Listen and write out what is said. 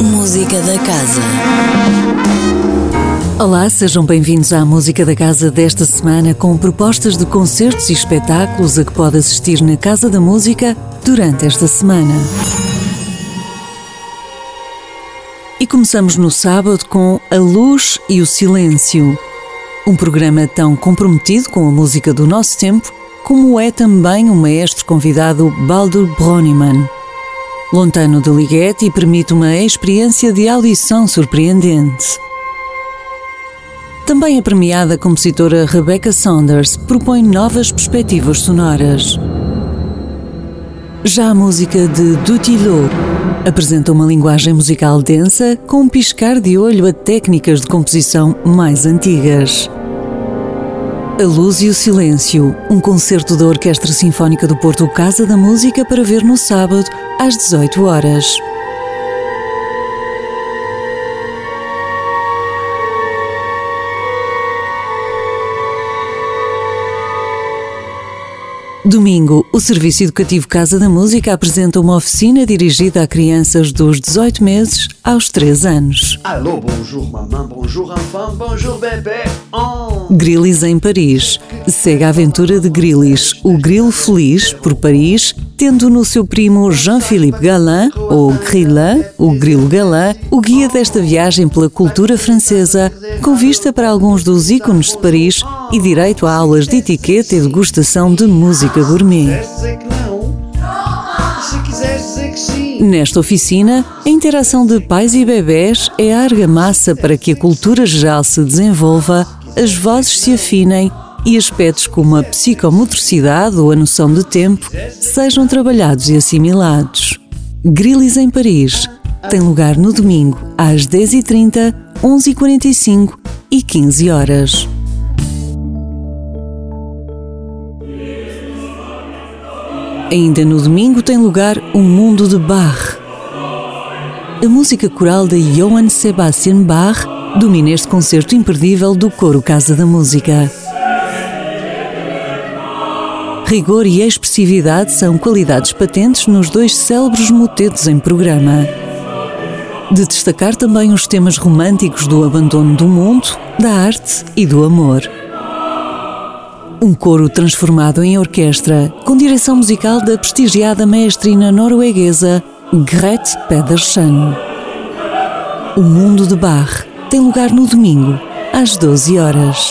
Música da Casa. Olá, sejam bem-vindos à Música da Casa desta semana com propostas de concertos e espetáculos a que pode assistir na Casa da Música durante esta semana. E começamos no sábado com A Luz e o Silêncio, um programa tão comprometido com a música do nosso tempo como é também o maestro convidado Baldur Broniman. Lontano de Ligeti permite uma experiência de audição surpreendente. Também a premiada compositora Rebecca Saunders propõe novas perspectivas sonoras. Já a música de Dutilo apresenta uma linguagem musical densa com um piscar de olho a técnicas de composição mais antigas. A Luz e o Silêncio, um concerto da Orquestra Sinfónica do Porto Casa da Música para ver no sábado às 18 horas. Domingo, o Serviço Educativo Casa da Música apresenta uma oficina dirigida a crianças dos 18 meses aos 3 anos. Alô, bonjour maman, bonjour enfant, bonjour bébé. Oh. Grilis em Paris. Segue a aventura de Grilis, o grilo feliz, por Paris, tendo no seu primo Jean-Philippe Galin, ou Grillin, o grilo galã, o guia desta viagem pela cultura francesa, com vista para alguns dos ícones de Paris e direito a aulas de etiqueta e degustação de música gourmet. Nesta oficina, a interação de pais e bebés é a argamassa para que a cultura geral se desenvolva, as vozes se afinem e aspectos como a psicomotricidade ou a noção de tempo sejam trabalhados e assimilados. Grilis em Paris tem lugar no domingo às 10h30, 11h45 e 15 horas. Ainda no domingo tem lugar O Mundo de Bach. A música coral de Johann Sebastian Bach domina este concerto imperdível do Coro Casa da Música. Rigor e expressividade são qualidades patentes nos dois célebres motetos em programa. De destacar também os temas românticos do abandono do mundo, da arte e do amor. Um coro transformado em orquestra, com direção musical da prestigiada maestrina norueguesa Grete Pedersen. O Mundo de Bach tem lugar no domingo, às 12 horas.